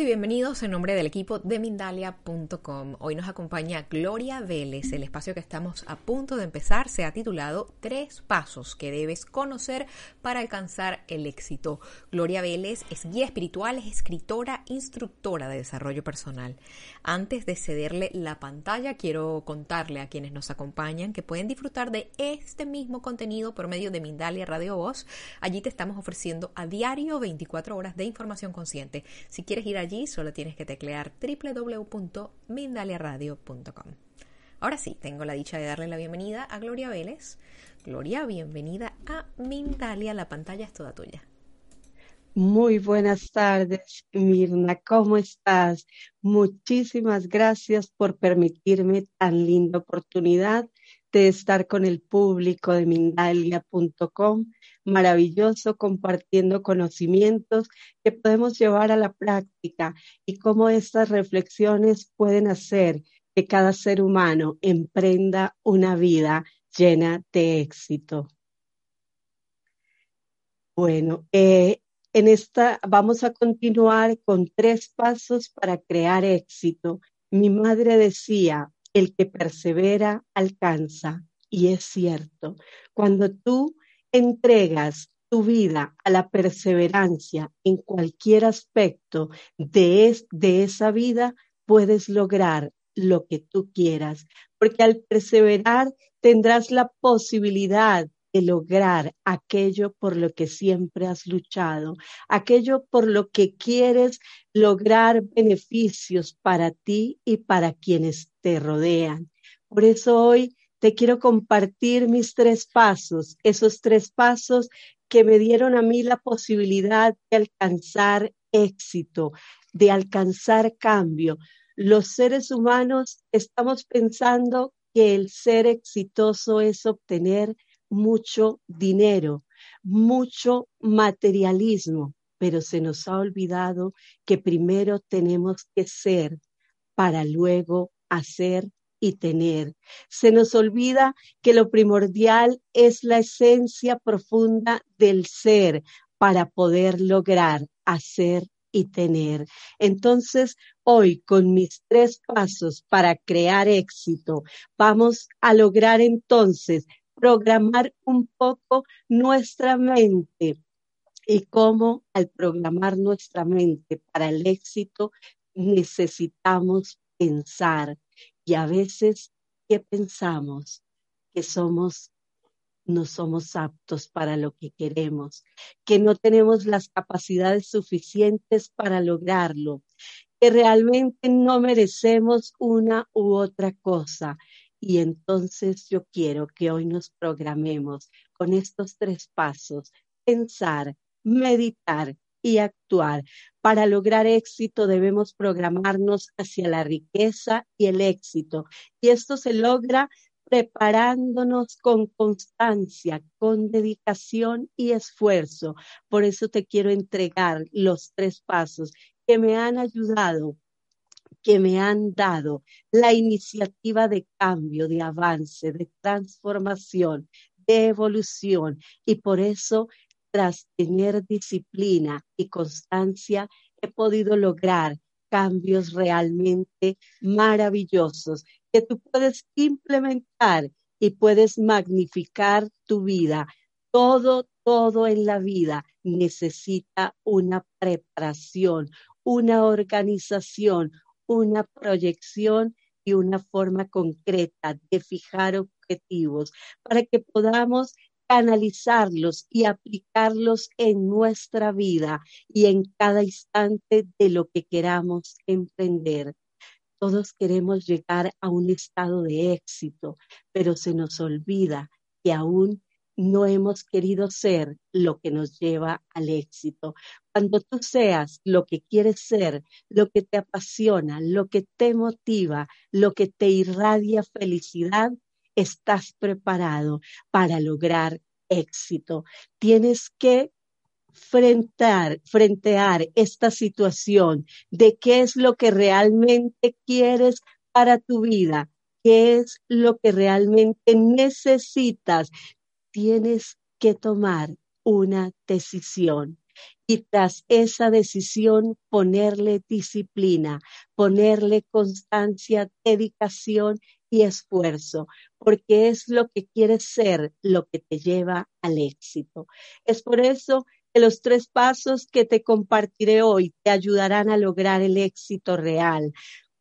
Y bienvenidos en nombre del equipo de Mindalia.com. Hoy nos acompaña Gloria Vélez. El espacio que estamos a punto de empezar se ha titulado Tres pasos que debes conocer para alcanzar el éxito. Gloria Vélez es guía espiritual, es escritora, instructora de desarrollo personal. Antes de cederle la pantalla, quiero contarle a quienes nos acompañan que pueden disfrutar de este mismo contenido por medio de Mindalia Radio Voz. Allí te estamos ofreciendo a diario 24 horas de información consciente. Si quieres ir allí, solo tienes que teclear www.mindaliaradio.com. Ahora sí, tengo la dicha de darle la bienvenida a Gloria Vélez. Gloria, bienvenida a Mindalia. La pantalla es toda tuya. Muy buenas tardes, Mirna. ¿Cómo estás? Muchísimas gracias por permitirme tan linda oportunidad de estar con el público de Mindalia.com maravilloso compartiendo conocimientos que podemos llevar a la práctica y cómo estas reflexiones pueden hacer que cada ser humano emprenda una vida llena de éxito. Bueno, eh, en esta vamos a continuar con tres pasos para crear éxito. Mi madre decía, el que persevera alcanza. Y es cierto, cuando tú entregas tu vida a la perseverancia en cualquier aspecto de, de esa vida, puedes lograr lo que tú quieras, porque al perseverar tendrás la posibilidad de lograr aquello por lo que siempre has luchado, aquello por lo que quieres lograr beneficios para ti y para quienes te rodean. Por eso hoy te quiero compartir mis tres pasos, esos tres pasos que me dieron a mí la posibilidad de alcanzar éxito, de alcanzar cambio. Los seres humanos estamos pensando que el ser exitoso es obtener mucho dinero, mucho materialismo, pero se nos ha olvidado que primero tenemos que ser para luego hacer y tener. Se nos olvida que lo primordial es la esencia profunda del ser para poder lograr hacer y tener. Entonces, hoy con mis tres pasos para crear éxito, vamos a lograr entonces programar un poco nuestra mente y cómo al programar nuestra mente para el éxito necesitamos pensar, y a veces que pensamos que somos no somos aptos para lo que queremos, que no tenemos las capacidades suficientes para lograrlo, que realmente no merecemos una u otra cosa. Y entonces yo quiero que hoy nos programemos con estos tres pasos, pensar, meditar y actuar. Para lograr éxito debemos programarnos hacia la riqueza y el éxito. Y esto se logra preparándonos con constancia, con dedicación y esfuerzo. Por eso te quiero entregar los tres pasos que me han ayudado que me han dado la iniciativa de cambio, de avance, de transformación, de evolución. Y por eso tras tener disciplina y constancia, he podido lograr cambios realmente maravillosos que tú puedes implementar y puedes magnificar tu vida. Todo, todo en la vida necesita una preparación, una organización, una proyección y una forma concreta de fijar objetivos para que podamos analizarlos y aplicarlos en nuestra vida y en cada instante de lo que queramos emprender. Todos queremos llegar a un estado de éxito, pero se nos olvida que aún no hemos querido ser lo que nos lleva al éxito. Cuando tú seas lo que quieres ser, lo que te apasiona, lo que te motiva, lo que te irradia felicidad, estás preparado para lograr éxito. Tienes que frentar, frentear esta situación de qué es lo que realmente quieres para tu vida, qué es lo que realmente necesitas. Tienes que tomar una decisión. y tras esa decisión ponerle disciplina, ponerle constancia, dedicación y esfuerzo, porque es lo que quieres ser lo que te lleva al éxito. Es por eso que los tres pasos que te compartiré hoy te ayudarán a lograr el éxito real.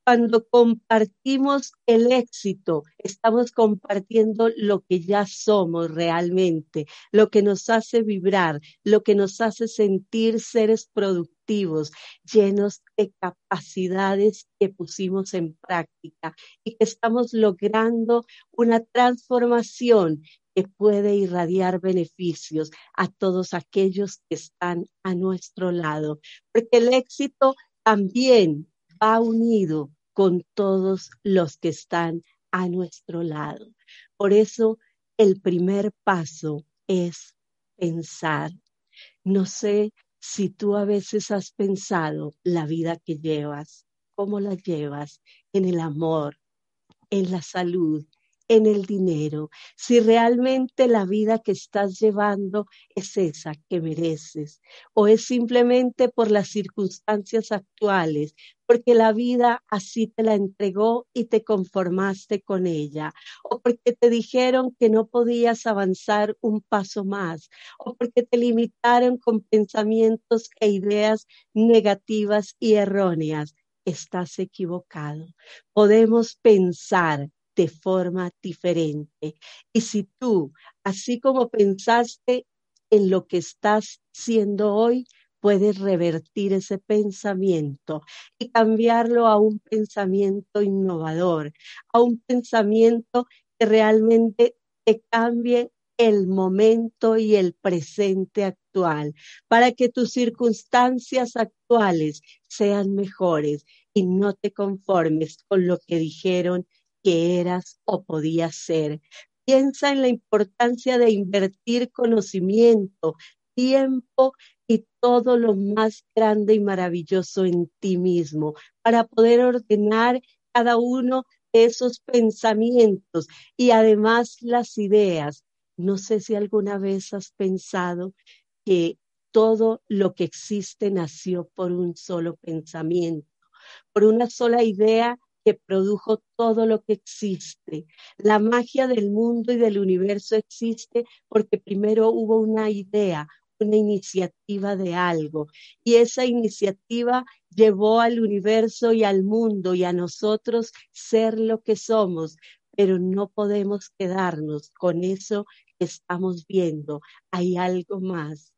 Cuando compartimos el éxito, estamos compartiendo lo que ya somos realmente, lo que nos hace vibrar, lo que nos hace sentir seres productivos, llenos de capacidades que pusimos en práctica y que estamos logrando una transformación que puede irradiar beneficios a todos aquellos que están a nuestro lado, porque el éxito también va unido con todos los que están a nuestro lado. Por eso el primer paso es pensar. No sé si tú a veces has pensado la vida que llevas, cómo la llevas en el amor, en la salud, en el dinero, si realmente la vida que estás llevando es esa que mereces o es simplemente por las circunstancias actuales, porque la vida así te la entregó y te conformaste con ella, o porque te dijeron que no podías avanzar un paso más, o porque te limitaron con pensamientos e ideas negativas y erróneas. Estás equivocado. Podemos pensar de forma diferente. Y si tú, así como pensaste en lo que estás siendo hoy, puedes revertir ese pensamiento y cambiarlo a un pensamiento innovador, a un pensamiento que realmente te cambie el momento y el presente actual, para que tus circunstancias actuales sean mejores y no te conformes con lo que dijeron que eras o podías ser. Piensa en la importancia de invertir conocimiento, tiempo y todo lo más grande y maravilloso en ti mismo para poder ordenar cada uno de esos pensamientos y además las ideas. No sé si alguna vez has pensado que todo lo que existe nació por un solo pensamiento, por una sola idea produjo todo lo que existe. La magia del mundo y del universo existe porque primero hubo una idea, una iniciativa de algo y esa iniciativa llevó al universo y al mundo y a nosotros ser lo que somos, pero no podemos quedarnos con eso que estamos viendo. Hay algo más.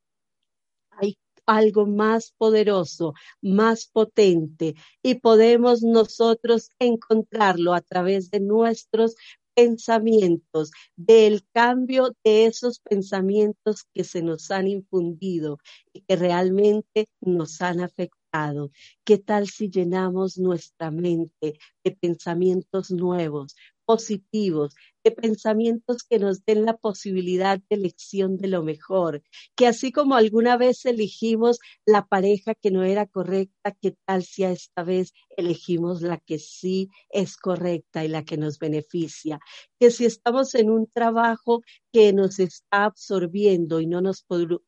Hay algo más poderoso, más potente y podemos nosotros encontrarlo a través de nuestros pensamientos, del cambio de esos pensamientos que se nos han infundido y que realmente nos han afectado. ¿Qué tal si llenamos nuestra mente de pensamientos nuevos, positivos, de pensamientos que nos den la posibilidad de elección de lo mejor, que así como alguna vez elegimos la pareja que no era correcta, ¿qué tal si a esta vez elegimos la que sí es correcta y la que nos beneficia? Que si estamos en un trabajo que nos está absorbiendo y no nos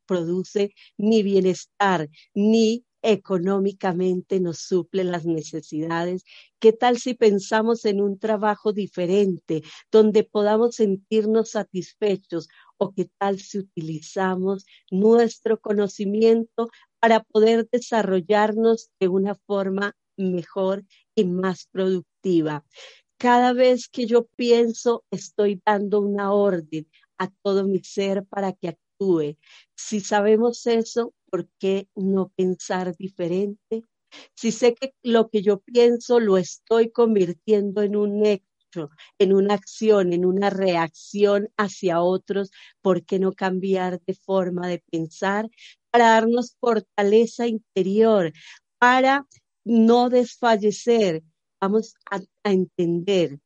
produce ni bienestar, ni económicamente nos suple las necesidades. ¿Qué tal si pensamos en un trabajo diferente, donde podamos sentirnos satisfechos? ¿O qué tal si utilizamos nuestro conocimiento para poder desarrollarnos de una forma mejor y más productiva? Cada vez que yo pienso, estoy dando una orden a todo mi ser para que Si sabemos eso, ¿por qué no pensar diferente? Si sé que lo que yo pienso lo estoy convirtiendo en un hecho, en una acción, en una reacción hacia otros, ¿por qué no cambiar de forma de pensar para darnos fortaleza interior, para no desfallecer? Vamos a entender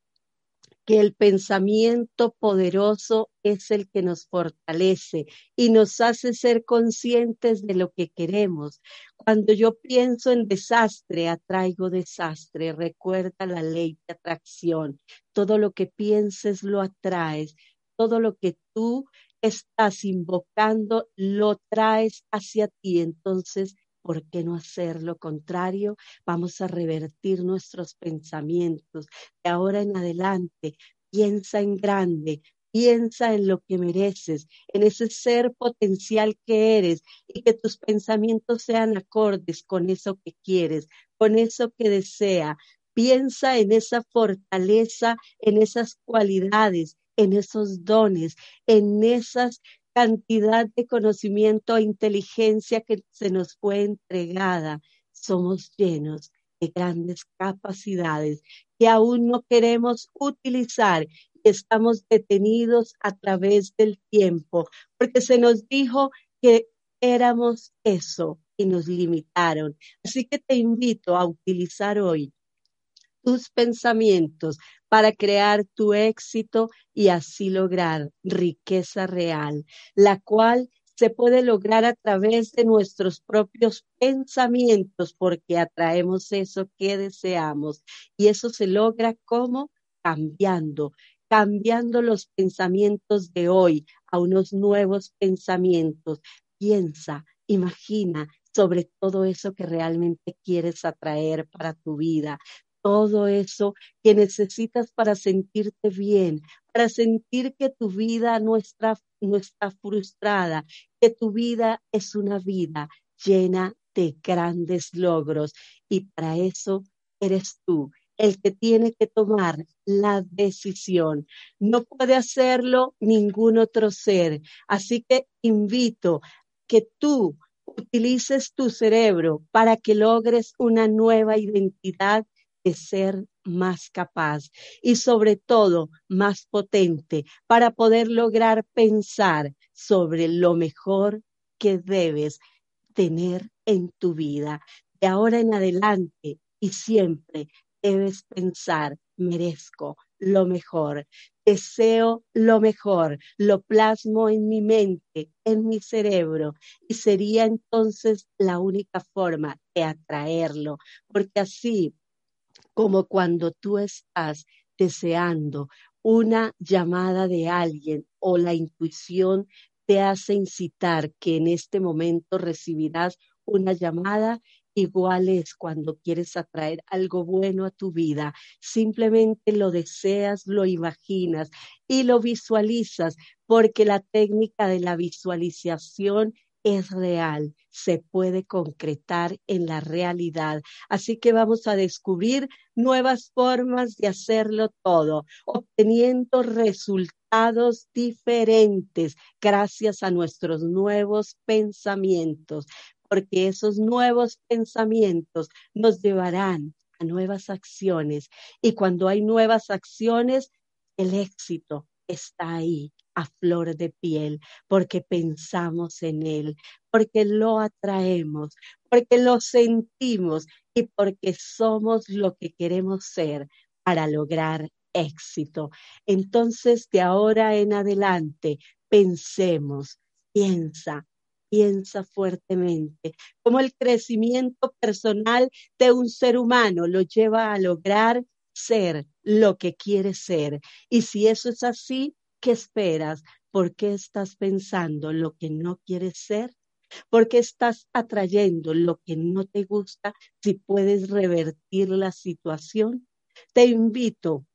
que el pensamiento poderoso es el que nos fortalece y nos hace ser conscientes de lo que queremos. Cuando yo pienso en desastre, atraigo desastre. Recuerda la ley de atracción. Todo lo que pienses lo atraes. Todo lo que tú estás invocando lo traes hacia ti. Entonces, ¿por qué no hacer lo contrario? Vamos a revertir nuestros pensamientos. De ahora en adelante, piensa en grande, piensa en lo que mereces, en ese ser potencial que eres y que tus pensamientos sean acordes con eso que quieres, con eso que desea. Piensa en esa fortaleza, en esas cualidades, en esos dones, en esas cantidad de conocimiento e inteligencia que se nos fue entregada. Somos llenos de grandes capacidades que aún no queremos utilizar y estamos detenidos a través del tiempo, porque se nos dijo que éramos eso y nos limitaron. Así que te invito a utilizar hoy tus pensamientos para crear tu éxito y así lograr riqueza real, la cual se puede lograr a través de nuestros propios pensamientos porque atraemos eso que deseamos y eso se logra como cambiando, cambiando los pensamientos de hoy a unos nuevos pensamientos. Piensa, imagina sobre todo eso que realmente quieres atraer para tu vida todo eso que necesitas para sentirte bien, para sentir que tu vida no está, no está frustrada, que tu vida es una vida llena de grandes logros y para eso eres tú el que tiene que tomar la decisión. No puede hacerlo ningún otro ser. Así que invito que tú utilices tu cerebro para que logres una nueva identidad ser más capaz y sobre todo más potente para poder lograr pensar sobre lo mejor que debes tener en tu vida. De ahora en adelante y siempre debes pensar, merezco lo mejor, deseo lo mejor, lo plasmo en mi mente, en mi cerebro, y sería entonces la única forma de atraerlo, porque así como cuando tú estás deseando una llamada de alguien o la intuición te hace incitar que en este momento recibirás una llamada, igual es cuando quieres atraer algo bueno a tu vida. Simplemente lo deseas, lo imaginas y lo visualizas, porque la técnica de la visualización es real, se puede concretar en la realidad. Así que vamos a descubrir nuevas formas de hacerlo todo, obteniendo resultados diferentes gracias a nuestros nuevos pensamientos, porque esos nuevos pensamientos nos llevarán a nuevas acciones y cuando hay nuevas acciones, el éxito está ahí a flor de piel, porque pensamos en Él, porque lo atraemos, porque lo sentimos y porque somos lo que queremos ser para lograr éxito. Entonces, de ahora en adelante, pensemos, piensa, piensa fuertemente, como el crecimiento personal de un ser humano lo lleva a lograr ser lo que quiere ser. Y si eso es así, ¿Qué esperas? ¿Por qué estás pensando lo que no quieres ser? ¿Por qué estás atrayendo lo que no te gusta si puedes revertir la situación? Te invito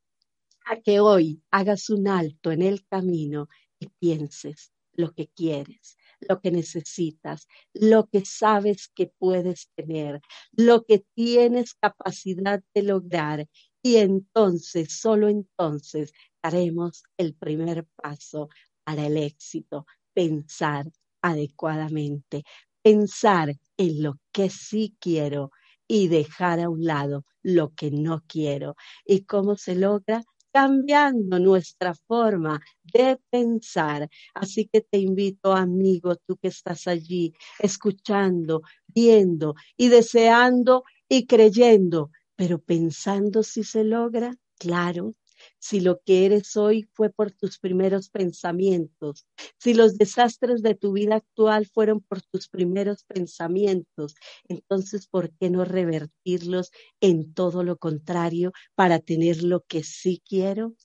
a que hoy hagas un alto en el camino y pienses lo que quieres, lo que necesitas, lo que sabes que puedes tener, lo que tienes capacidad de lograr. Y entonces, solo entonces, haremos el primer paso para el éxito, pensar adecuadamente, pensar en lo que sí quiero y dejar a un lado lo que no quiero. ¿Y cómo se logra? cambiando nuestra forma de pensar. Así que te invito, amigo, tú que estás allí, escuchando, viendo y deseando y creyendo, pero pensando si se logra, claro, si lo que eres hoy fue por tus primeros pensamientos, si los desastres de tu vida actual fueron por tus primeros pensamientos, entonces, ¿por qué no revertirlos en todo lo contrario para tener lo que sí quiero?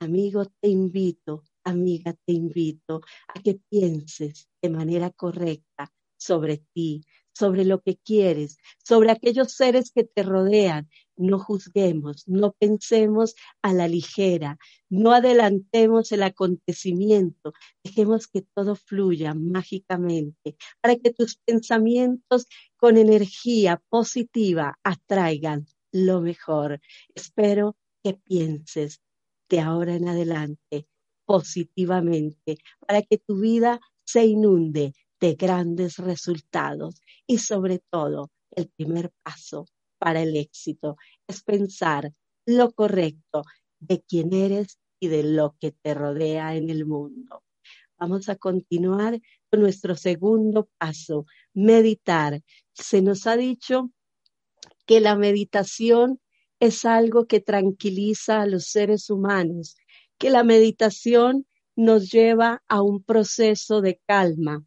Amigo, te invito amiga, te invito a que pienses de manera correcta sobre ti, sobre lo que quieres, sobre aquellos seres que te rodean. No juzguemos, no pensemos a la ligera, no adelantemos el acontecimiento, dejemos que todo fluya mágicamente para que tus pensamientos con energía positiva atraigan lo mejor. Espero que pienses de ahora en adelante positivamente para que tu vida se inunde de grandes resultados y sobre todo el primer paso para el éxito es pensar lo correcto de quién eres y de lo que te rodea en el mundo. Vamos a continuar con nuestro segundo paso, meditar. Se nos ha dicho que la meditación es algo que tranquiliza a los seres humanos, que la meditación nos lleva a un proceso de calma,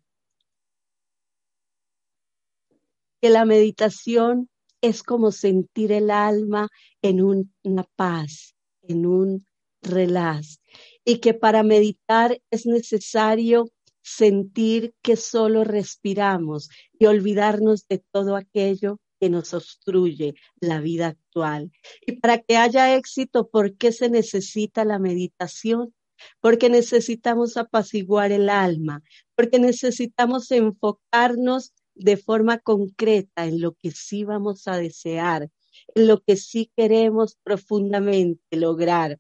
que la meditación es como sentir el alma en una paz, en un relax, y que para meditar es necesario sentir que solo respiramos y olvidarnos de todo aquello que nos obstruye la vida actual. Y para que haya éxito, ¿por qué se necesita la meditación? Porque necesitamos apaciguar el alma, porque necesitamos enfocarnos de forma concreta en lo que sí vamos a desear, en lo que sí queremos profundamente lograr.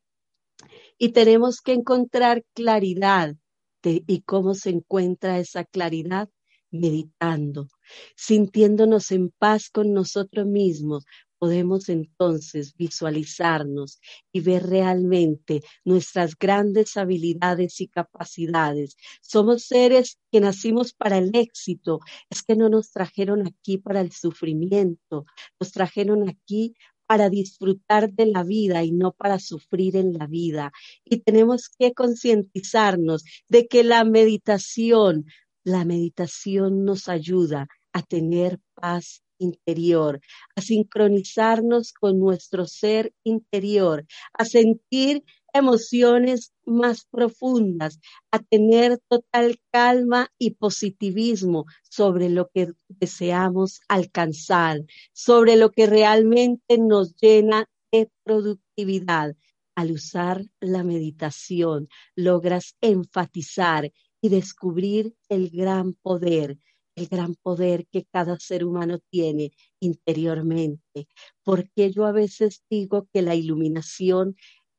Y tenemos que encontrar claridad y cómo se encuentra esa claridad meditando, sintiéndonos en paz con nosotros mismos, podemos entonces visualizarnos y ver realmente nuestras grandes habilidades y capacidades. Somos seres que nacimos para el éxito. Es que no nos trajeron aquí para el sufrimiento, nos trajeron aquí para disfrutar de la vida y no para sufrir en la vida. Y tenemos que concientizarnos de que la meditación, la meditación nos ayuda a tener paz interior, a sincronizarnos con nuestro ser interior, a sentir emociones más profundas, a tener total calma y positivismo sobre lo que deseamos alcanzar, sobre lo que realmente nos llena de productividad. Al usar la meditación, logras enfatizar y descubrir el gran poder el gran poder que cada ser humano tiene interiormente. Porque yo a veces digo que la iluminación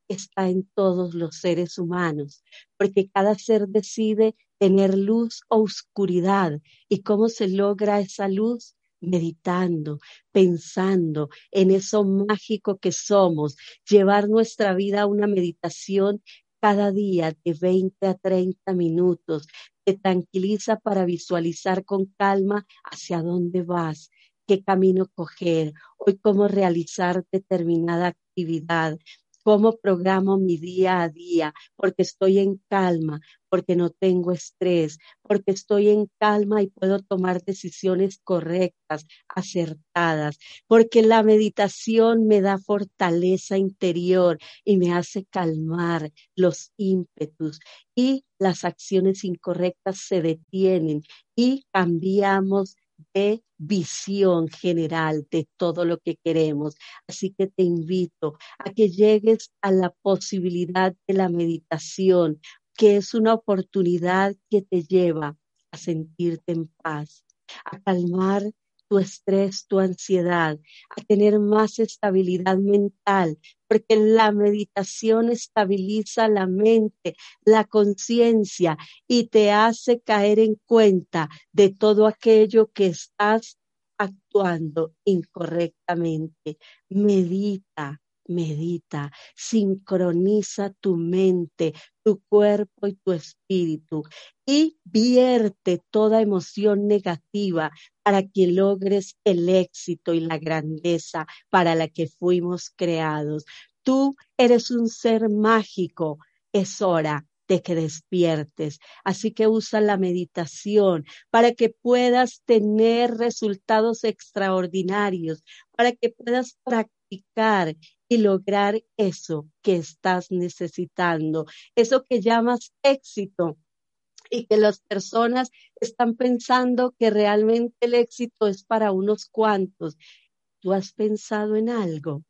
está en todos los seres humanos, porque cada ser decide tener luz o oscuridad. ¿Y cómo se logra esa luz? meditando, pensando en eso mágico que somos, llevar nuestra vida a una meditación cada día de 20 a 30 minutos, te tranquiliza para visualizar con calma hacia dónde vas, qué camino coger, hoy cómo realizar determinada actividad, cómo programo mi día a día, porque estoy en calma, porque no tengo estrés, porque estoy en calma y puedo tomar decisiones correctas, acertadas, porque la meditación me da fortaleza interior y me hace calmar los ímpetus y las acciones incorrectas se detienen y cambiamos de visión general de todo lo que queremos. Así que te invito a que llegues a la posibilidad de la meditación, que es una oportunidad que te lleva a sentirte en paz, a calmar tu estrés, tu ansiedad, a tener más estabilidad mental, porque la meditación estabiliza la mente, la conciencia y te hace caer en cuenta de todo aquello que estás actuando incorrectamente. Medita, medita, sincroniza tu mente, tu cuerpo y tu espíritu y vierte toda emoción negativa para que logres el éxito y la grandeza para la que fuimos creados. Tú eres un ser mágico. Es hora de que despiertes. Así que usa la meditación para que puedas tener resultados extraordinarios, para que puedas practicar y lograr eso que estás necesitando, eso que llamas éxito y que las personas están pensando que realmente el éxito es para unos cuantos. ¿Tú has pensado en algo?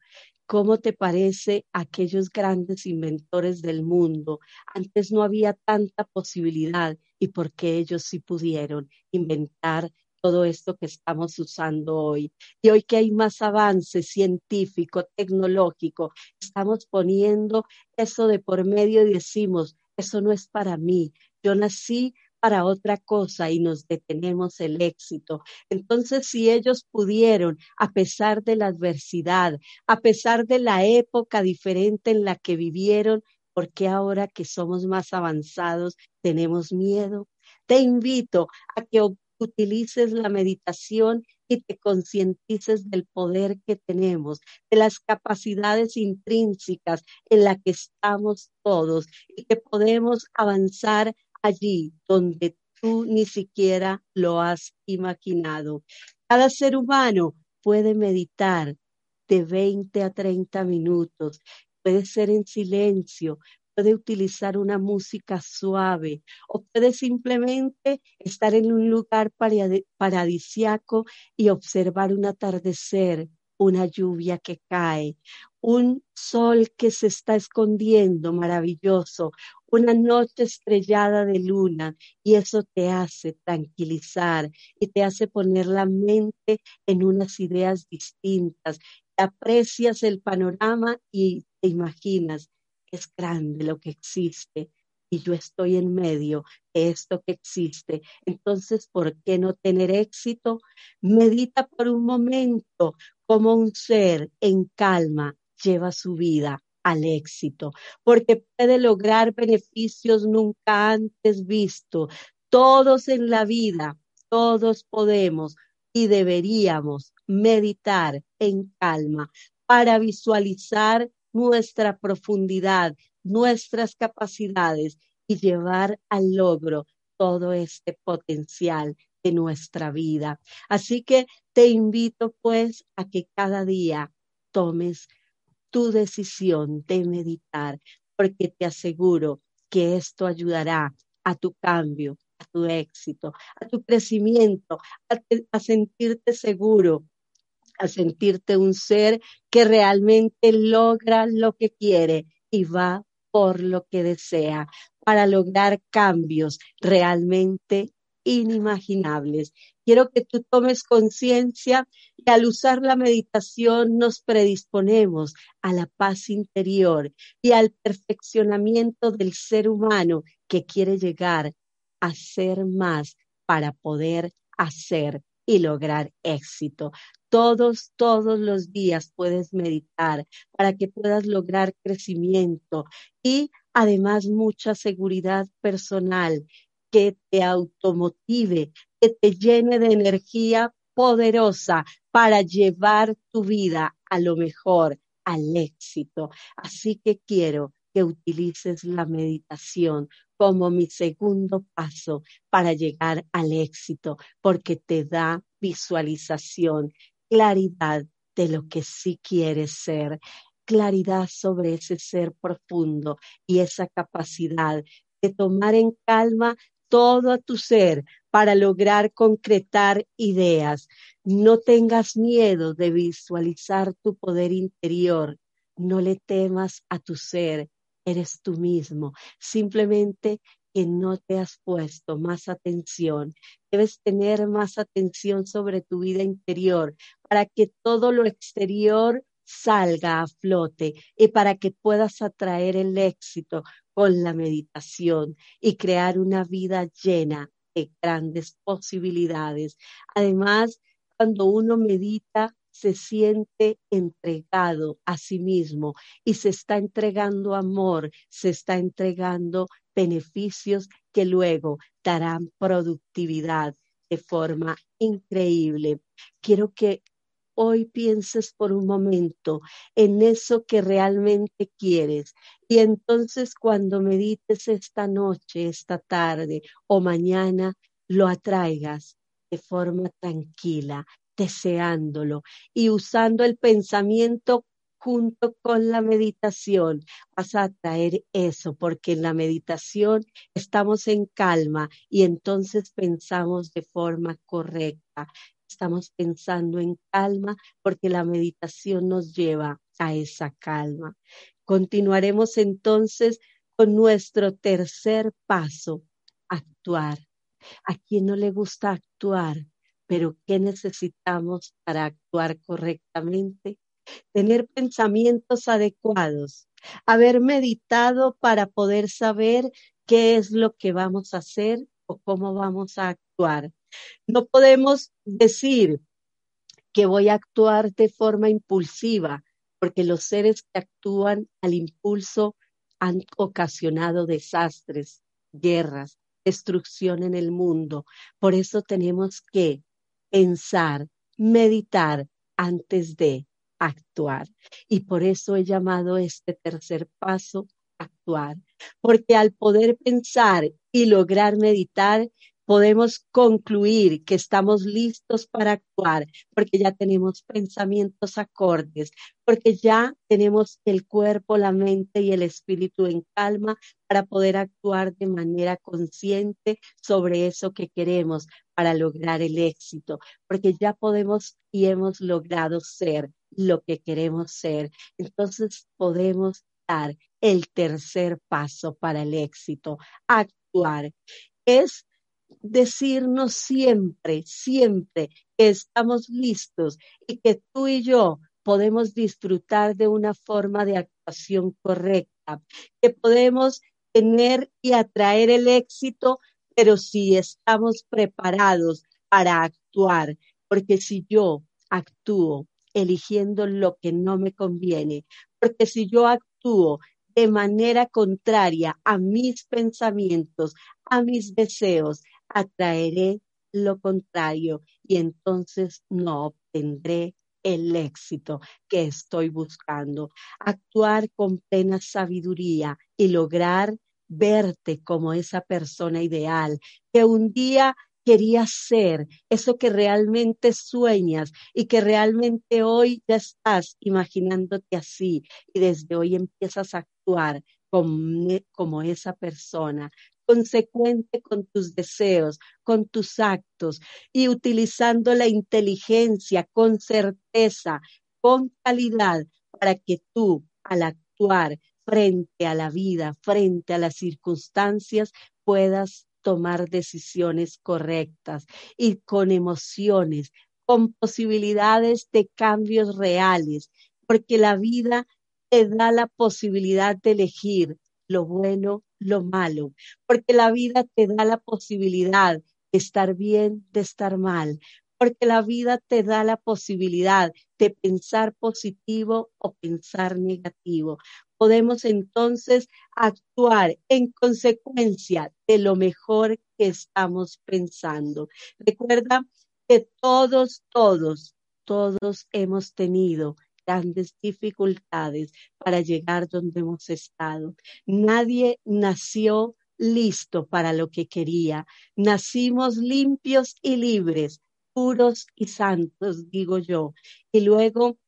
¿Cómo te parece aquellos grandes inventores del mundo? Antes no había tanta posibilidad y porque ellos sí pudieron inventar todo esto que estamos usando hoy. Y hoy que hay más avance científico, tecnológico, estamos poniendo eso de por medio y decimos, eso no es para mí. Yo nací para otra cosa y nos detenemos el éxito. Entonces, si ellos pudieron, a pesar de la adversidad, a pesar de la época diferente en la que vivieron, ¿por qué ahora que somos más avanzados tenemos miedo? Te invito a que utilices la meditación y te concientices del poder que tenemos, de las capacidades intrínsecas en las que estamos todos y que podemos avanzar allí donde tú ni siquiera lo has imaginado. Cada ser humano puede meditar de 20 a 30 minutos, puede ser en silencio, puede utilizar una música suave o puede simplemente estar en un lugar paradisiaco y observar un atardecer, una lluvia que cae, un sol que se está escondiendo maravilloso, una noche estrellada de luna y eso te hace tranquilizar y te hace poner la mente en unas ideas distintas. Aprecias el panorama y te imaginas, es grande lo que existe y yo estoy en medio de esto que existe. Entonces, ¿por qué no tener éxito? Medita por un momento como un ser en calma lleva su vida al éxito, porque puede lograr beneficios nunca antes vistos. Todos en la vida, todos podemos y deberíamos meditar en calma para visualizar nuestra profundidad, nuestras capacidades y llevar al logro todo este potencial de nuestra vida. Así que te invito pues a que cada día tomes tu decisión de meditar, porque te aseguro que esto ayudará a tu cambio, a tu éxito, a tu crecimiento, a, sentirte seguro, a sentirte un ser que realmente logra lo que quiere y va por lo que desea para lograr cambios realmente inimaginables. Quiero que tú tomes conciencia y al usar la meditación nos predisponemos a la paz interior y al perfeccionamiento del ser humano que quiere llegar a ser más para poder hacer y lograr éxito. Todos, todos los días puedes meditar para que puedas lograr crecimiento y además mucha seguridad personal que te automotive, que te llene de energía poderosa para llevar tu vida a lo mejor, al éxito. Así que quiero que utilices la meditación como mi segundo paso para llegar al éxito, porque te da visualización, claridad de lo que sí quieres ser, claridad sobre ese ser profundo y esa capacidad de tomar en calma todo tu ser para lograr concretar ideas. No tengas miedo de visualizar tu poder interior. No le temas a tu ser. Eres tú mismo. Simplemente que no te has puesto más atención. Debes tener más atención sobre tu vida interior para que todo lo exterior salga a flote y para que puedas atraer el éxito con la meditación y crear una vida llena de grandes posibilidades. Además, cuando uno medita, se siente entregado a sí mismo y se está entregando amor, se está entregando beneficios que luego darán productividad de forma increíble. Quiero que hoy pienses por un momento en eso que realmente quieres y entonces cuando medites esta noche, esta tarde o mañana, lo atraigas de forma tranquila, deseándolo y usando el pensamiento junto con la meditación, vas a traer eso, porque en la meditación estamos en calma y entonces pensamos de forma correcta. Estamos pensando en calma porque la meditación nos lleva a esa calma. Continuaremos entonces con nuestro tercer paso, actuar. ¿A quién no le gusta actuar? Pero ¿qué necesitamos para actuar correctamente? Tener pensamientos adecuados, haber meditado para poder saber qué es lo que vamos a hacer o cómo vamos a actuar. No podemos decir que voy a actuar de forma impulsiva, porque los seres que actúan al impulso han ocasionado desastres, guerras, destrucción en el mundo. Por eso tenemos que pensar, meditar antes de actuar. Y por eso he llamado este tercer paso actuar. Porque al poder pensar y lograr meditar, podemos concluir que estamos listos para actuar porque ya tenemos pensamientos acordes, porque ya tenemos el cuerpo, la mente y el espíritu en calma para poder actuar de manera consciente sobre eso que queremos para lograr el éxito, porque ya podemos y hemos logrado ser lo que queremos ser. Entonces podemos dar el tercer paso para el éxito, actuar. Es decirnos siempre, siempre que estamos listos y que tú y yo podemos disfrutar de una forma de actuación correcta, que podemos tener y atraer el éxito, pero si estamos preparados para actuar, porque si yo actúo eligiendo lo que no me conviene, porque si yo actúo de manera contraria a mis pensamientos, a mis deseos, atraeré lo contrario y entonces no obtendré el éxito que estoy buscando. Actuar con plena sabiduría y lograr verte como esa persona ideal que un día querías ser, eso que realmente sueñas y que realmente hoy ya estás imaginándote así y desde hoy empiezas a actuar como, como esa persona, consecuente con tus deseos, con tus actos y utilizando la inteligencia con certeza, con calidad, para que tú al actuar frente a la vida, frente a las circunstancias, puedas tomar decisiones correctas y con emociones, con posibilidades de cambios reales, porque la vida te da la posibilidad de elegir lo bueno, lo malo, porque la vida te da la posibilidad de estar bien, de estar mal, porque la vida te da la posibilidad de pensar positivo o pensar negativo. Podemos entonces actuar en consecuencia de lo mejor que estamos pensando. Recuerda que todos, todos, todos hemos tenido grandes dificultades para llegar donde hemos estado. Nadie nació listo para lo que quería. Nacimos limpios y libres, puros y santos, digo yo. Y luego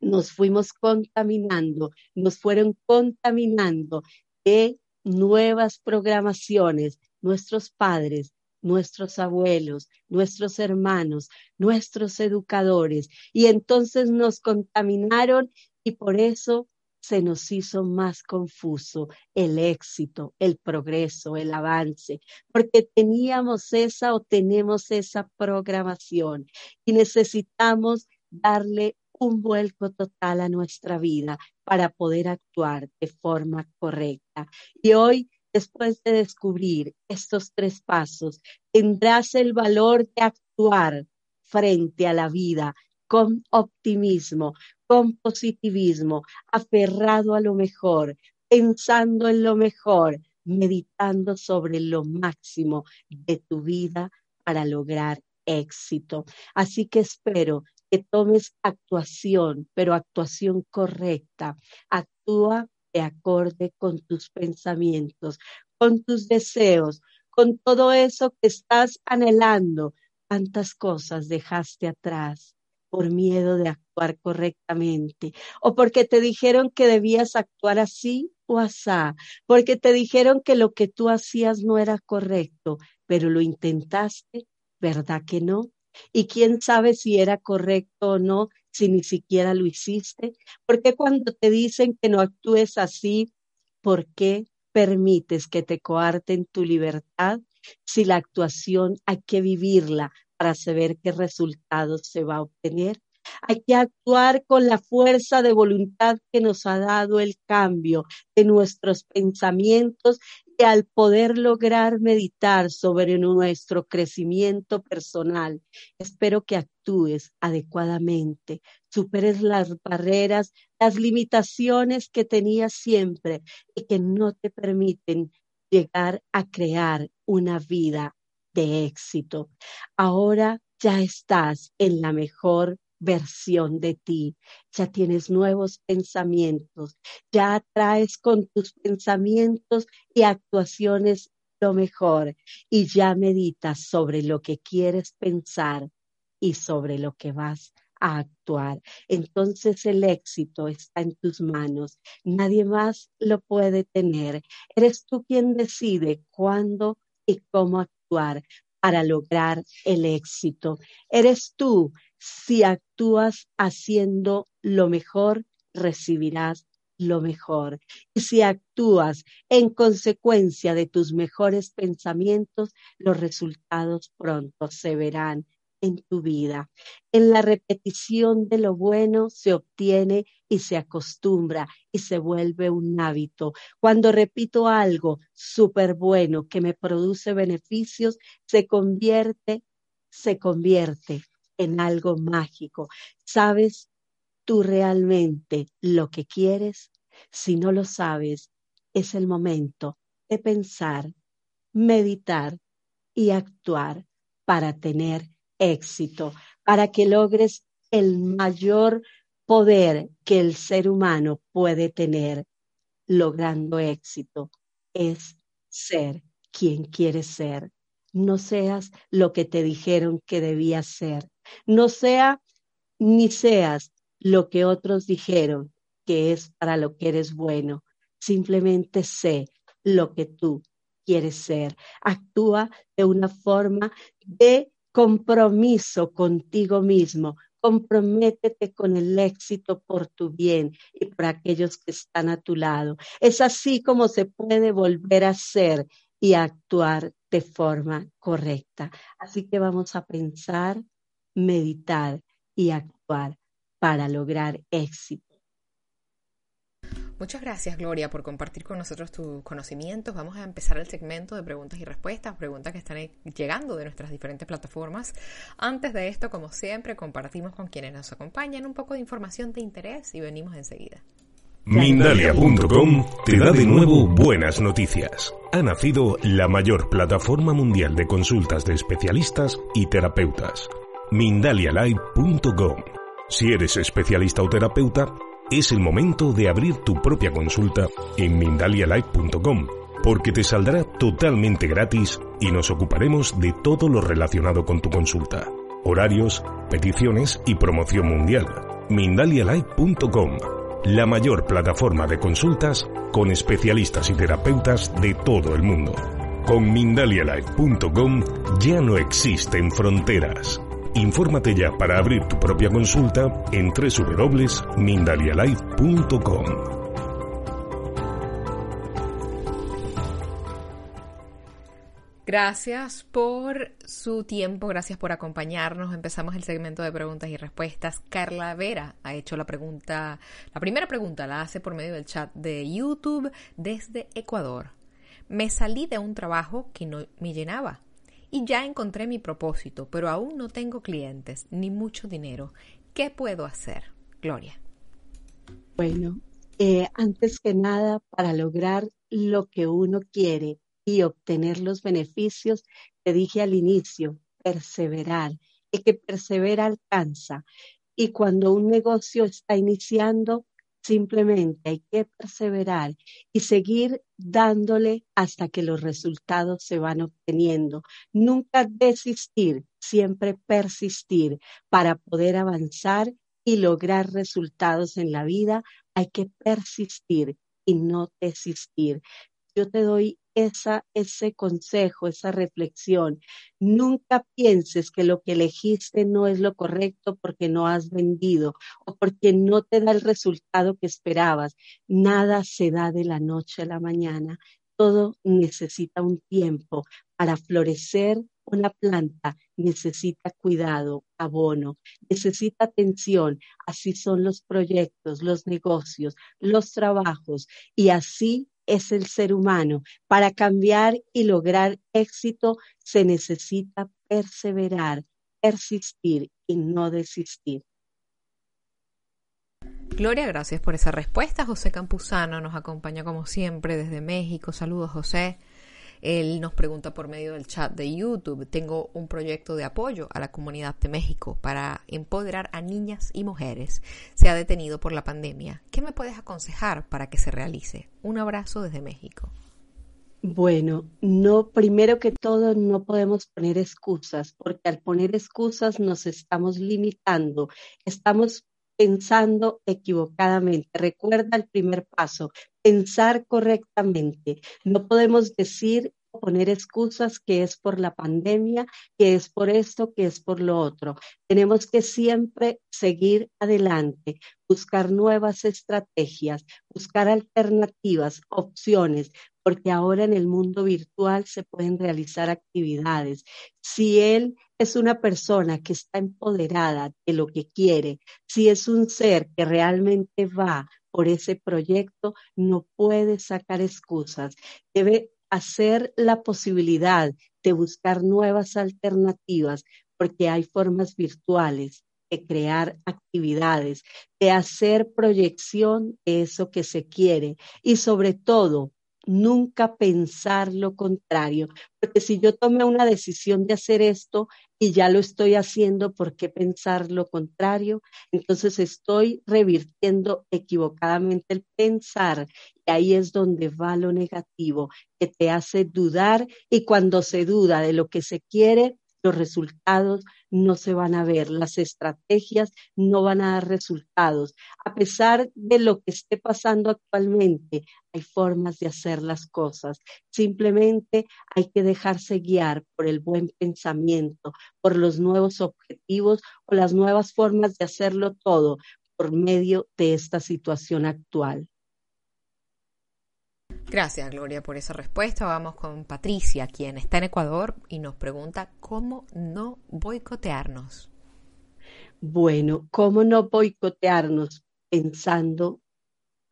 nos fuimos contaminando, nos fueron contaminando de nuevas programaciones, nuestros padres, nuestros abuelos, nuestros hermanos, nuestros educadores, y entonces nos contaminaron y por eso se nos hizo más confuso el éxito, el progreso, el avance, porque teníamos esa o tenemos esa programación y necesitamos darle un vuelco total a nuestra vida para poder actuar de forma correcta. Y hoy después de descubrir estos tres pasos, tendrás el valor de actuar frente a la vida con optimismo, con positivismo, aferrado a lo mejor, pensando en lo mejor, meditando sobre lo máximo de tu vida para lograr éxito. Así que espero que tomes actuación, pero actuación correcta. Actúa acorde con tus pensamientos, con tus deseos, con todo eso que estás anhelando. ¿Cuántas cosas dejaste atrás? por miedo de actuar correctamente o porque te dijeron que debías actuar así o asá, porque te dijeron que lo que tú hacías no era correcto, pero lo intentaste, ¿verdad que no? Y quién sabe si era correcto o no si ni siquiera lo hiciste. Porque cuando te dicen que no actúes así, ¿por qué permites que te coarten tu libertad si la actuación hay que vivirla para saber qué resultados se va a obtener? Hay que actuar con la fuerza de voluntad que nos ha dado el cambio de nuestros pensamientos al poder lograr meditar sobre nuestro crecimiento personal. Espero que actúes adecuadamente, superes las barreras, las limitaciones que tenías siempre y que no te permiten llegar a crear una vida de éxito. Ahora ya estás en la mejor versión de ti, ya tienes nuevos pensamientos, ya traes con tus pensamientos y actuaciones lo mejor y ya meditas sobre lo que quieres pensar y sobre lo que vas a actuar. Entonces el éxito está en tus manos. Nadie más lo puede tener. Eres tú quien decide cuándo y cómo actuar para lograr el éxito. Eres tú si actúas haciendo lo mejor, recibirás lo mejor. Y si actúas en consecuencia de tus mejores pensamientos, los resultados pronto se verán en tu vida. En la repetición de lo bueno se obtiene y se acostumbra y se vuelve un hábito. Cuando repito algo súper bueno que me produce beneficios, se convierte, se convierte en algo mágico. ¿Sabes tú realmente lo que quieres? Si no lo sabes, es el momento de pensar, meditar y actuar para tener éxito, para que logres el mayor poder que el ser humano puede tener logrando éxito, es ser quien quieres ser. No seas lo que te dijeron que debías ser. No sea ni seas lo que otros dijeron que es para lo que eres bueno. Simplemente sé lo que tú quieres ser. Actúa de una forma de compromiso contigo mismo. Comprométete con el éxito por tu bien y por aquellos que están a tu lado. Es así como se puede volver a ser y actuar de forma correcta. Así que vamos a pensar meditar y actuar para lograr éxito. Muchas gracias, Gloria, por compartir con nosotros tus conocimientos. Vamos a empezar el segmento de preguntas y respuestas, preguntas que están llegando de nuestras diferentes plataformas. Antes de esto, como siempre, compartimos con quienes nos acompañan un poco de información de interés y venimos enseguida. Mindalia.com te da de nuevo buenas noticias. Ha nacido la mayor plataforma mundial de consultas de especialistas y terapeutas mindalialive.com. Si eres especialista o terapeuta, es el momento de abrir tu propia consulta en mindalialive.com, porque te saldrá totalmente gratis y nos ocuparemos de todo lo relacionado con tu consulta. Horarios, peticiones y promoción mundial. mindalialive.com, la mayor plataforma de consultas con especialistas y terapeutas de todo el mundo. Con mindalialive.com ya no existen fronteras. Infórmate ya para abrir tu propia consulta en www.mindalialife.com. Gracias por su tiempo, gracias por acompañarnos. Empezamos el segmento de preguntas y respuestas. Carla Vera ha hecho la pregunta, la primera pregunta la hace por medio del chat de YouTube desde Ecuador. Me salí de un trabajo que no me llenaba y ya encontré mi propósito, pero aún no tengo clientes ni mucho dinero. ¿Qué puedo hacer? Gloria. Bueno, eh, antes que nada, para lograr lo que uno quiere y obtener los beneficios, te dije al inicio, perseverar. El que persevera alcanza. Y cuando un negocio está iniciando, Simplemente hay que perseverar y seguir dándole hasta que los resultados se van obteniendo. Nunca desistir, siempre persistir para poder avanzar y lograr resultados en la vida. Hay que persistir y no desistir. Yo te doy esa, ese consejo, esa reflexión. Nunca pienses que lo que elegiste no es lo correcto porque no has vendido o porque no te da el resultado que esperabas. Nada se da de la noche a la mañana. Todo necesita un tiempo para florecer. Una planta necesita cuidado, abono, necesita atención. Así son los proyectos, los negocios, los trabajos y así es el ser humano. Para cambiar y lograr éxito se necesita perseverar, persistir y no desistir. Gloria, gracias por esa respuesta. José Campuzano nos acompaña como siempre desde México. Saludos, José. Él nos pregunta por medio del chat de YouTube, tengo un proyecto de apoyo a la comunidad de México para empoderar a niñas y mujeres. Se ha detenido por la pandemia. ¿Qué me puedes aconsejar para que se realice? Un abrazo desde México. Bueno, no, primero que todo no podemos poner excusas, porque al poner excusas nos estamos limitando, estamos pensando equivocadamente. Recuerda el primer paso, pensar correctamente. No podemos decir o poner excusas que es por la pandemia, que es por esto, que es por lo otro. Tenemos que siempre seguir adelante, buscar nuevas estrategias, buscar alternativas, opciones, porque ahora en el mundo virtual se pueden realizar actividades. Si él es una persona que está empoderada de lo que quiere, si es un ser que realmente va por ese proyecto, no puede sacar excusas. Debe hacer la posibilidad de buscar nuevas alternativas porque hay formas virtuales de crear actividades, de hacer proyección de eso que se quiere y sobre todo nunca pensar lo contrario, porque si yo tomé una decisión de hacer esto y ya lo estoy haciendo, ¿por qué pensar lo contrario? Entonces estoy revirtiendo equivocadamente el pensar y ahí es donde va lo negativo, que te hace dudar y cuando se duda de lo que se quiere, los resultados no se van a ver, las estrategias no van a dar resultados. A pesar de lo que esté pasando actualmente, hay formas de hacer las cosas. Simplemente hay que dejarse guiar por el buen pensamiento, por los nuevos objetivos o las nuevas formas de hacerlo todo por medio de esta situación actual. Gracias, Gloria, por esa respuesta. Vamos con Patricia, quien está en Ecuador y nos pregunta cómo no boicotearnos. Bueno, ¿cómo no boicotearnos? Pensando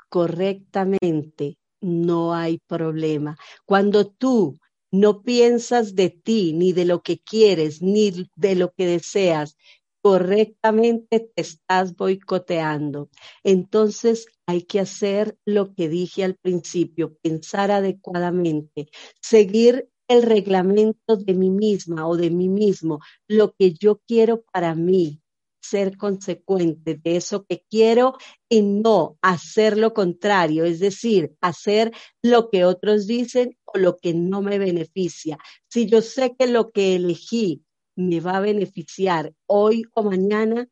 correctamente, no hay problema. Cuando tú no piensas de ti, ni de lo que quieres, ni de lo que deseas, correctamente te estás boicoteando. Entonces hay que hacer lo que dije al principio, pensar adecuadamente, seguir el reglamento de mí misma o de mí mismo, lo que yo quiero para mí, ser consecuente de eso que quiero y no hacer lo contrario, es decir, hacer lo que otros dicen o lo que no me beneficia. Si yo sé que lo que elegí me va a beneficiar hoy o mañana,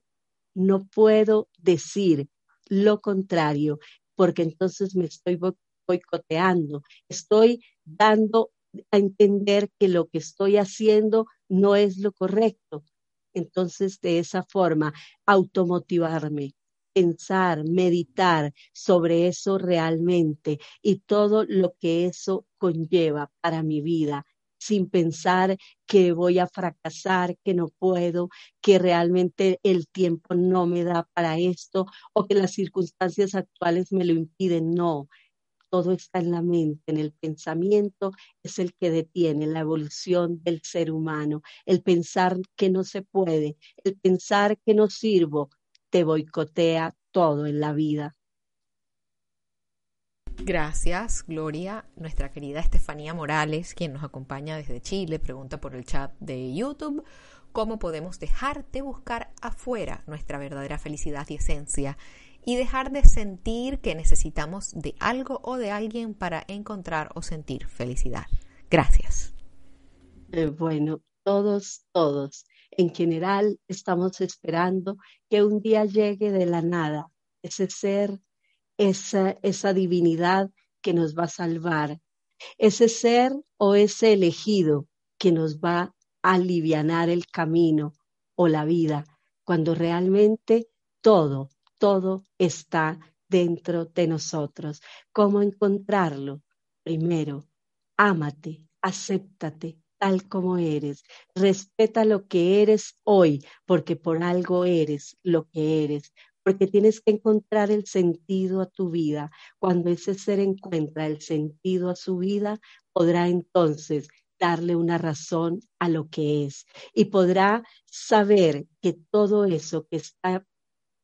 no puedo decir lo contrario, porque entonces me estoy boicoteando, estoy dando a entender que lo que estoy haciendo no es lo correcto. Entonces, de esa forma, automotivarme, pensar, meditar sobre eso realmente y todo lo que eso conlleva para mi vida sin pensar que voy a fracasar, que no puedo, que realmente el tiempo no me da para esto o que las circunstancias actuales me lo impiden. No, todo está en la mente, en el pensamiento, es el que detiene la evolución del ser humano. El pensar que no se puede, el pensar que no sirvo, te boicotea todo en la vida. Gracias, Gloria. Nuestra querida Estefanía Morales, quien nos acompaña desde Chile, pregunta por el chat de YouTube cómo podemos dejar de buscar afuera nuestra verdadera felicidad y esencia y dejar de sentir que necesitamos de algo o de alguien para encontrar o sentir felicidad. Gracias. Eh, bueno, todos, todos. En general, estamos esperando que un día llegue de la nada ese ser, esa, esa divinidad que nos va a salvar, ese ser o ese elegido que nos va a aliviar el camino o la vida, cuando realmente todo, todo está dentro de nosotros. ¿Cómo encontrarlo? Primero, ámate, acéptate tal como eres, respeta lo que eres hoy, porque por algo eres lo que eres, porque tienes que encontrar el sentido a tu vida. Cuando ese ser encuentra el sentido a su vida, podrá entonces darle una razón a lo que es y podrá saber que todo eso que está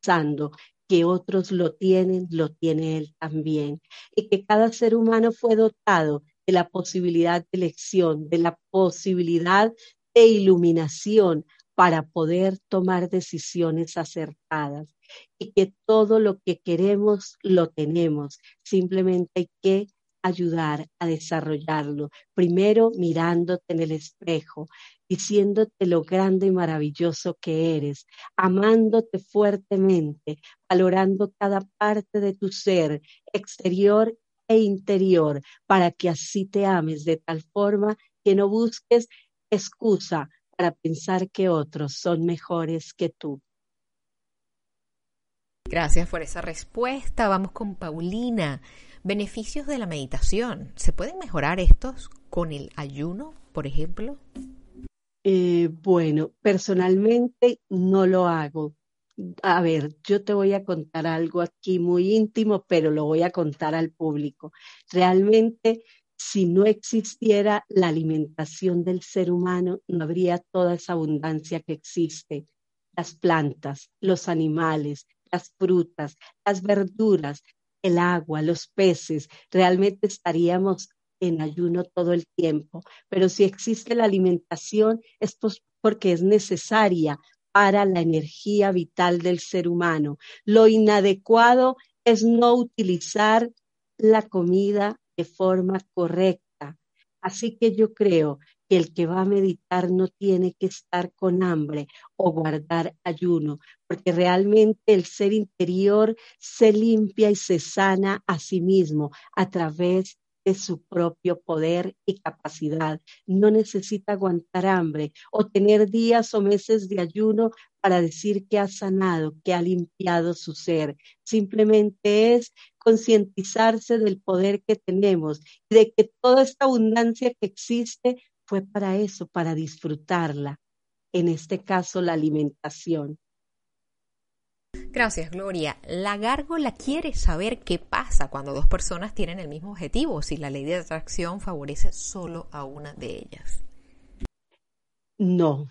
pasando, que otros lo tienen, lo tiene él también y que cada ser humano fue dotado de la posibilidad de elección, de la posibilidad de iluminación para poder tomar decisiones acertadas y que todo lo que queremos lo tenemos. Simplemente hay que ayudar a desarrollarlo. Primero mirándote en el espejo, diciéndote lo grande y maravilloso que eres, amándote fuertemente, valorando cada parte de tu ser, exterior e interior, para que así te ames de tal forma que no busques excusa para pensar que otros son mejores que tú. Gracias por esa respuesta. Vamos con Paulina. Beneficios de la meditación. ¿Se pueden mejorar estos con el ayuno, por ejemplo? Eh, bueno, personalmente no lo hago. A ver, yo te voy a contar algo aquí muy íntimo, pero lo voy a contar al público. Realmente si no existiera la alimentación del ser humano, no habría toda esa abundancia que existe. Las plantas, los animales, las frutas, las verduras, el agua, los peces, realmente estaríamos en ayuno todo el tiempo. Pero si existe la alimentación es porque es necesaria para la energía vital del ser humano. Lo inadecuado es no utilizar la comida de forma correcta. Así que yo creo que el que va a meditar no tiene que estar con hambre o guardar ayuno, porque realmente el ser interior se limpia y se sana a sí mismo a través su propio poder y capacidad. No necesita aguantar hambre o tener días o meses de ayuno para decir que ha sanado, que ha limpiado su ser. Simplemente es concientizarse del poder que tenemos y de que toda esta abundancia que existe fue para eso, para disfrutarla. En este caso, la alimentación. Gracias, Gloria. La gárgola quiere saber qué pasa cuando dos personas tienen el mismo objetivo, si la ley de atracción favorece solo a una de ellas. No,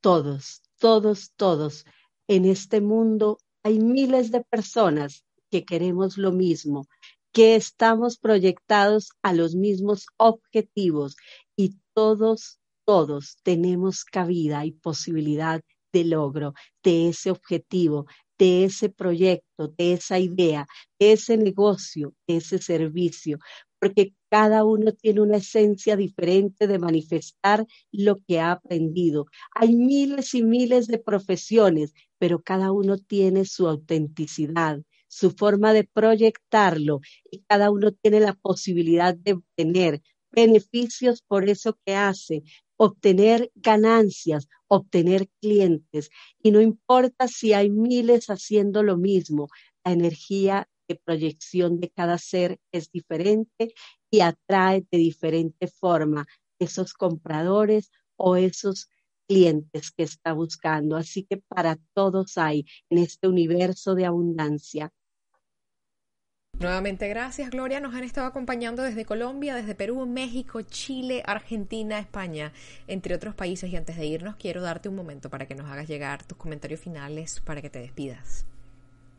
todos, todos, todos. En este mundo hay miles de personas que queremos lo mismo, que estamos proyectados a los mismos objetivos todos, todos tenemos cabida y posibilidad de logro de ese objetivo, de ese proyecto, de esa idea, de ese negocio, de ese servicio, porque cada uno tiene una esencia diferente de manifestar lo que ha aprendido. Hay miles y miles de profesiones, pero cada uno tiene su autenticidad, su forma de proyectarlo y cada uno tiene la posibilidad de obtener beneficios por eso que hace, obtener ganancias, obtener clientes. Y no importa si hay miles haciendo lo mismo, la energía de proyección de cada ser es diferente y atrae de diferente forma esos compradores o esos clientes que está buscando. Así que para todos hay en este universo de abundancia Nuevamente gracias Gloria, nos han estado acompañando desde Colombia, desde Perú, México, Chile, Argentina, España, entre otros países. Y antes de irnos quiero darte un momento para que nos hagas llegar tus comentarios finales para que te despidas.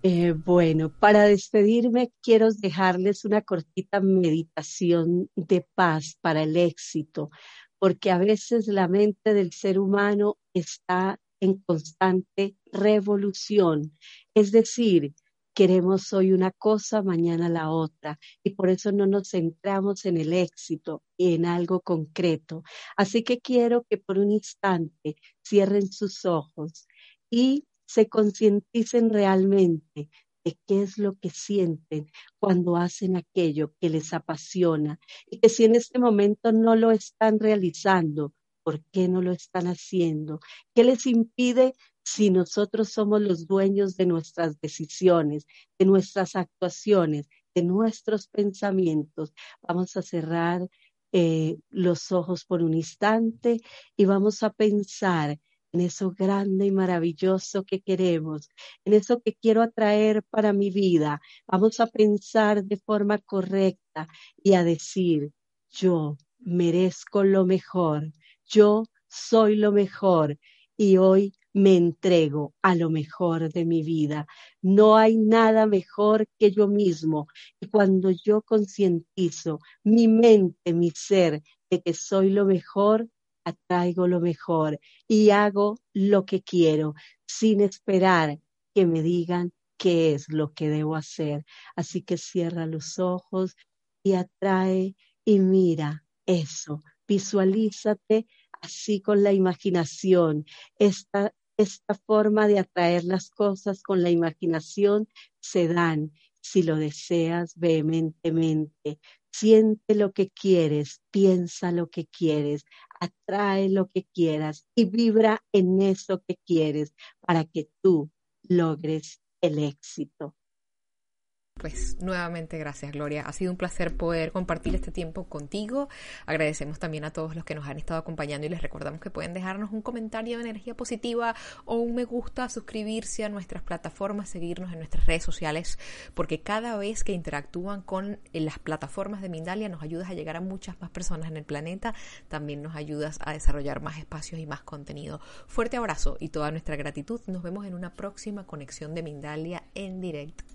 Eh, bueno, para despedirme quiero dejarles una cortita meditación de paz para el éxito, porque a veces la mente del ser humano está en constante revolución, es decir, queremos hoy una cosa, mañana la otra, y por eso no nos centramos en el éxito y en algo concreto. Así que quiero que por un instante cierren sus ojos y se concienticen realmente de qué es lo que sienten cuando hacen aquello que les apasiona y que si en este momento no lo están realizando, ¿por qué no lo están haciendo? ¿Qué les impide si nosotros somos los dueños de nuestras decisiones, de nuestras actuaciones, de nuestros pensamientos? Vamos a cerrar eh, los ojos por un instante y vamos a pensar en eso grande y maravilloso que queremos, en eso que quiero atraer para mi vida. Vamos a pensar de forma correcta y a decir, yo merezco lo mejor, yo soy lo mejor y hoy me entrego a lo mejor de mi vida. No hay nada mejor que yo mismo. Y cuando yo concientizo mi mente, mi ser, de que soy lo mejor, atraigo lo mejor y hago lo que quiero sin esperar que me digan qué es lo que debo hacer. Así que cierra los ojos y atrae y mira eso. Visualízate así con la imaginación. Esta, esta forma de atraer las cosas con la imaginación se dan si lo deseas vehementemente. Siente lo que quieres, piensa lo que quieres, atrae lo que quieras y vibra en eso que quieres para que tú logres el éxito. Pues nuevamente gracias Gloria, ha sido un placer poder compartir este tiempo contigo. Agradecemos también a todos los que nos han estado acompañando y les recordamos que pueden dejarnos un comentario de energía positiva o un me gusta, suscribirse a nuestras plataformas, seguirnos en nuestras redes sociales, porque cada vez que interactúan con las plataformas de Mindalia nos ayudas a llegar a muchas más personas en el planeta, también nos ayudas a desarrollar más espacios y más contenido. Fuerte abrazo y toda nuestra gratitud. Nos vemos en una próxima conexión de Mindalia en directo.